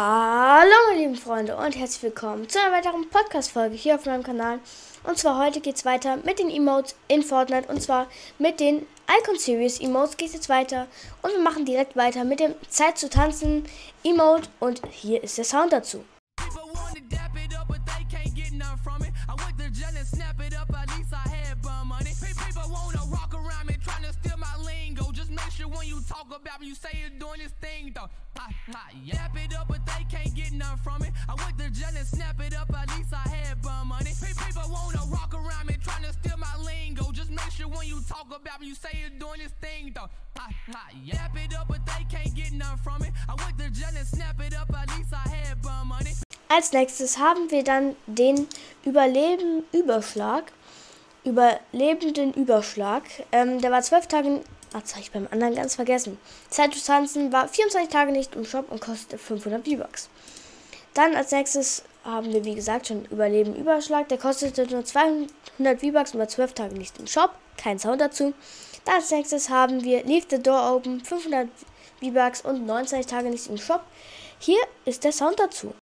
Hallo meine lieben Freunde und herzlich willkommen zu einer weiteren Podcast-Folge hier auf meinem Kanal. Und zwar heute geht es weiter mit den Emotes in Fortnite und zwar mit den Icon Series Emotes geht es jetzt weiter. Und wir machen direkt weiter mit dem Zeit zu tanzen Emote und hier ist der Sound dazu. Talk about you say you're doing this thing though. I, I yap it up, but they can't get nothing from it. I went to jail and snap it up, at least I had bum money. People wanna rock around me, trying to steal my lingo. Just make sure when you talk about you say you're doing this thing though. I, I yap it up, but they can't get nothing from it. I went to jail and snap it up, at least I had bum money. Als nächstes haben wir dann den Überleben-Überschlag. Überlebenden Überschlag. Ähm, der war zwölf Tage Ah, das habe ich beim anderen ganz vergessen. Zeit zu tanzen war 24 Tage nicht im Shop und kostete 500 V-Bucks. Dann als nächstes haben wir, wie gesagt, schon Überleben Überschlag. Der kostete nur 200 V-Bucks und war 12 Tage nicht im Shop. Kein Sound dazu. Dann als nächstes haben wir Leave the Door Open, 500 V-Bucks und 29 Tage nicht im Shop. Hier ist der Sound dazu.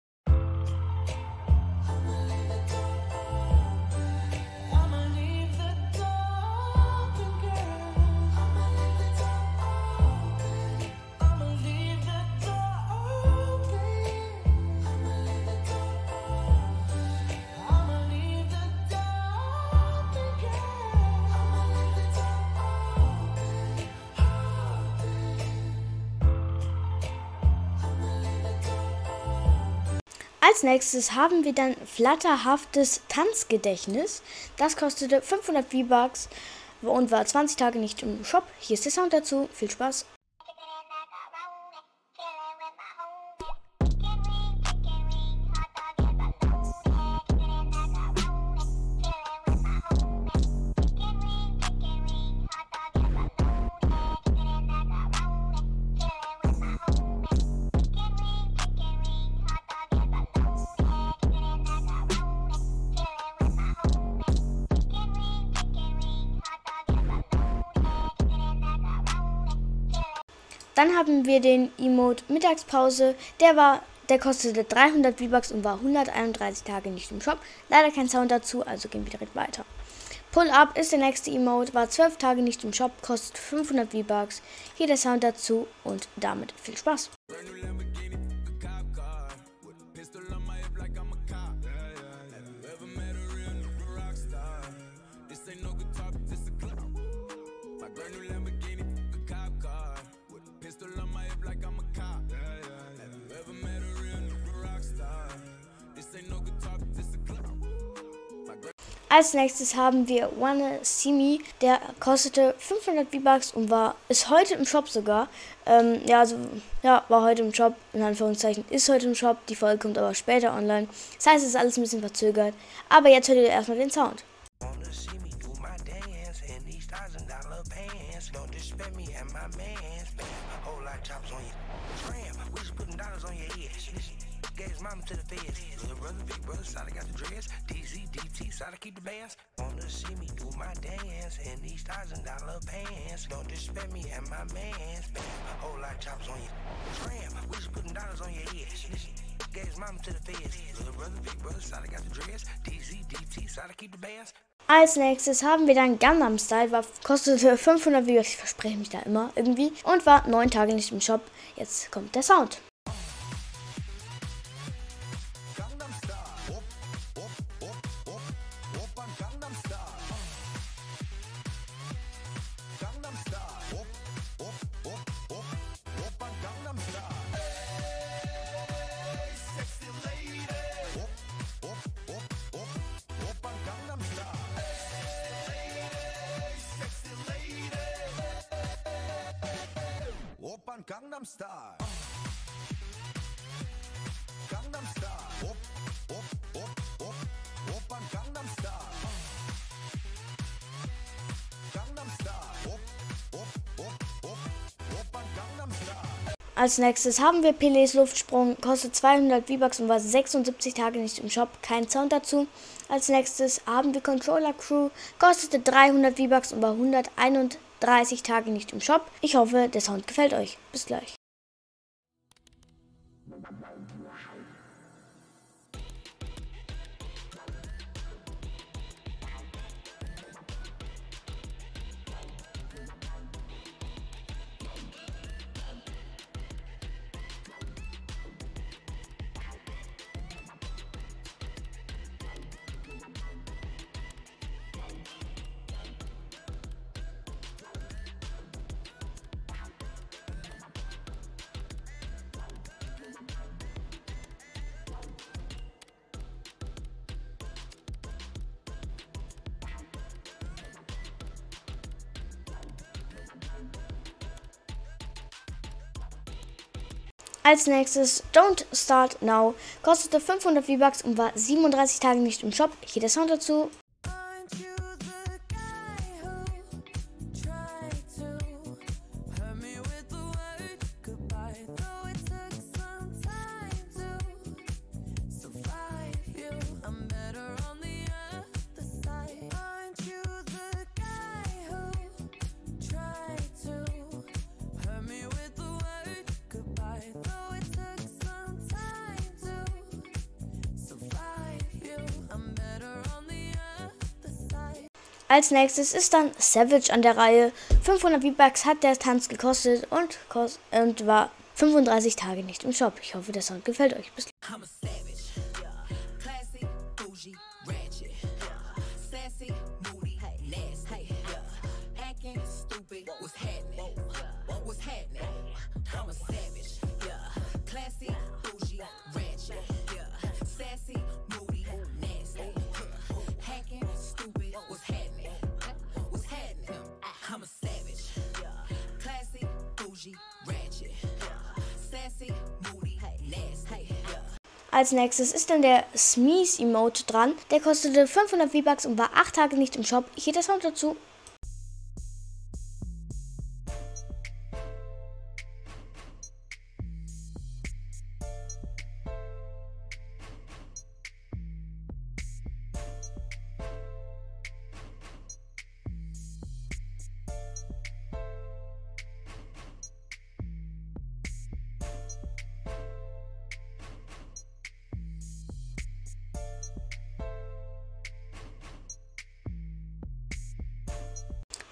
Als nächstes haben wir dann flatterhaftes Tanzgedächtnis. Das kostete 500 V-Bucks und war 20 Tage nicht im Shop. Hier ist der Sound dazu. Viel Spaß! Dann haben wir den Emote Mittagspause. Der war, der kostete 300 V-Bucks und war 131 Tage nicht im Shop. Leider kein Sound dazu, also gehen wir direkt weiter. Pull Up ist der nächste Emote, war 12 Tage nicht im Shop, kostet 500 V-Bucks. Hier der Sound dazu und damit viel Spaß. Als nächstes haben wir Wanna See Me. Der kostete 500 V-Bucks und war, ist heute im Shop sogar. Ähm, ja, also, ja, war heute im Shop, in Anführungszeichen, ist heute im Shop. Die Folge kommt aber später online. Das heißt, es ist alles ein bisschen verzögert. Aber jetzt hört ihr erstmal den Sound. Gave mama to the feds. Little brother, big brother, side got the dreads. DZ, DT, side keep the bands. Wanna see me do my dance in these thousand dollar pants. Don't disrespect me and my mans. Whole lot of choppers on you. Tram, we just putting dollars on your head. Gave his mama to the feds. Little brother, big brother, side got the dreads. DZ, DT, side keep the bands. Als nächstes haben wir dann Gundam Style, war, kostete 500 Views, ich verspreche mich da immer irgendwie, und war 9 Tage nicht im Shop. Jetzt kommt der Sound. Gangnam Style. Gangnam Style. Op, op, op, op, Opern Gangnam Style. Gangnam Style. Op, op, op, op, Opern Gangnam Style. Als nächstes haben wir Pelés Luftsprung, kostet 200 V-Bucks und war 76 Tage nicht im Shop, kein Sound dazu. Als nächstes haben wir Controller Crew, kostete 300 V-Bucks und war 131 30 Tage nicht im Shop. Ich hoffe, der Sound gefällt euch. Bis gleich. Als nächstes Don't Start Now kostete 500 V-Bucks und war 37 Tage nicht im Shop. Hier der Sound dazu. Als nächstes ist dann Savage an der Reihe. 500 V-Bucks hat der Tanz gekostet und, kost und war 35 Tage nicht im Shop. Ich hoffe, der Sound gefällt euch. Bis Als nächstes ist dann der Smeeze Emote dran. Der kostete 500 V-Bucks und war 8 Tage nicht im Shop. Hier der Sound dazu.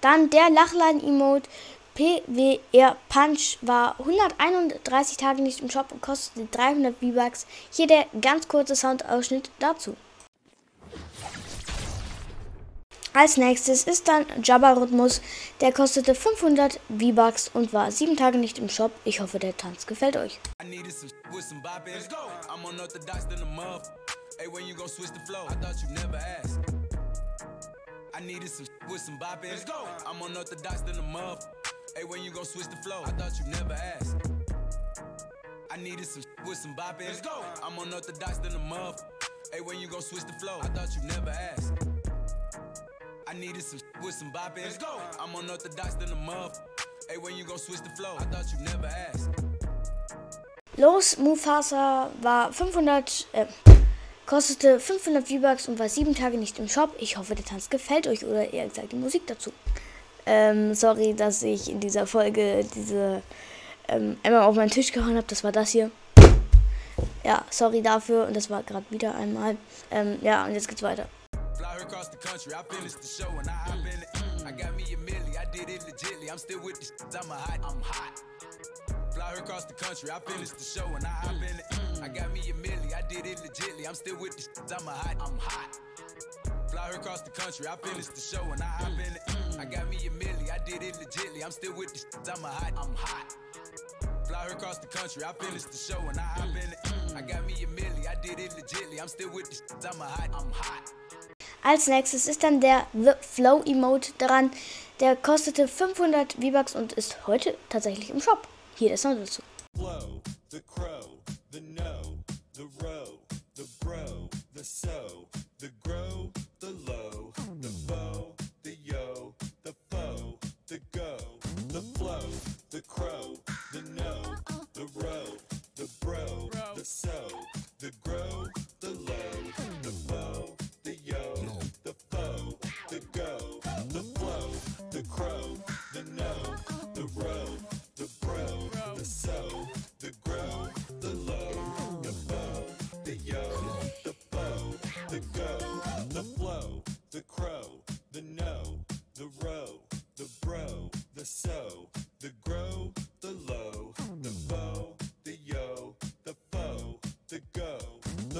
Dann der Lachlein-Emote PWR Punch war 131 Tage nicht im Shop und kostete 300 V-Bucks. Hier der ganz kurze Soundausschnitt dazu. Als nächstes ist dann Jabba Rhythmus. Der kostete 500 V-Bucks und war 7 Tage nicht im Shop. Ich hoffe, der Tanz gefällt euch. Hey, when you gon' switch the flow? I I needed some with some bopping. Let's go. I'm unorthodox than a muff. Hey, when you gon' switch the flow? I thought you never asked. I needed some with some bopping. Let's go. I'm unorthodox than a muff. Hey, when you gon' switch the flow? I thought you never asked. I needed some with some bopping. Let's go. I'm unorthodox than a muff. Hey, when you gon' switch the flow? I thought you never asked. Los Mufasa war 500, äh, Kostete 500 V-Bucks und war sieben Tage nicht im Shop. Ich hoffe, der Tanz gefällt euch oder eher gesagt die Musik dazu. Ähm, sorry, dass ich in dieser Folge diese ähm, einmal auf meinen Tisch gehauen habe. Das war das hier. Ja, sorry dafür. Und das war gerade wieder einmal. Ähm, ja, und jetzt geht's weiter. Fly the shit, I'm a hot, I'm hot. Fly her across the country, I finished the show and I hop in it. I got me a milli, I did it legitly. I'm still with the shit, I'm a hot, I'm hot. Fly her across the country, I finished the show and I hop in it. I got me a milli, I did it legitly. I'm still with the shit, I'm a hot, I'm hot. Als nächstes ist dann der The Flow Emote dran. Der kostete 500 V-Bucks und ist heute tatsächlich im Shop. Der Sound dazu. Flow, the crow. the no, the row, the bro, the so, the grow,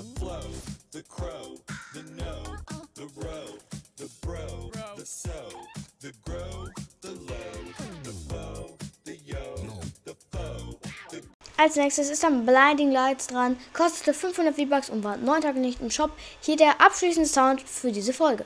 the flow, the crow, the no, the row, the bro, the so, the grow, the low, the flow, the yo, the foe, the Als nächstes ist dann Blinding Lights dran, kostete 500 V-Bucks und war 9 Tage nicht im Shop. Hier der abschließende Sound für diese Folge.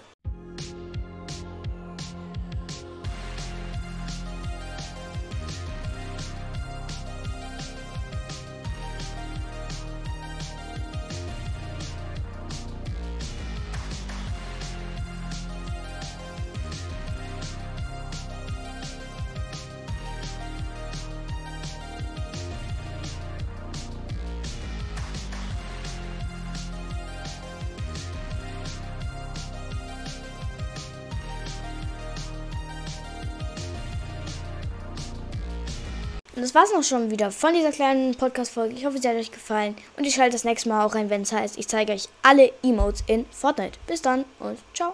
Und das war's noch schon wieder von dieser kleinen Podcast-Folge. Ich hoffe, sie hat euch gefallen. Und ich schalte das nächste Mal auch rein, wenn es heißt, ich zeige euch alle Emotes in Fortnite. Bis dann und ciao.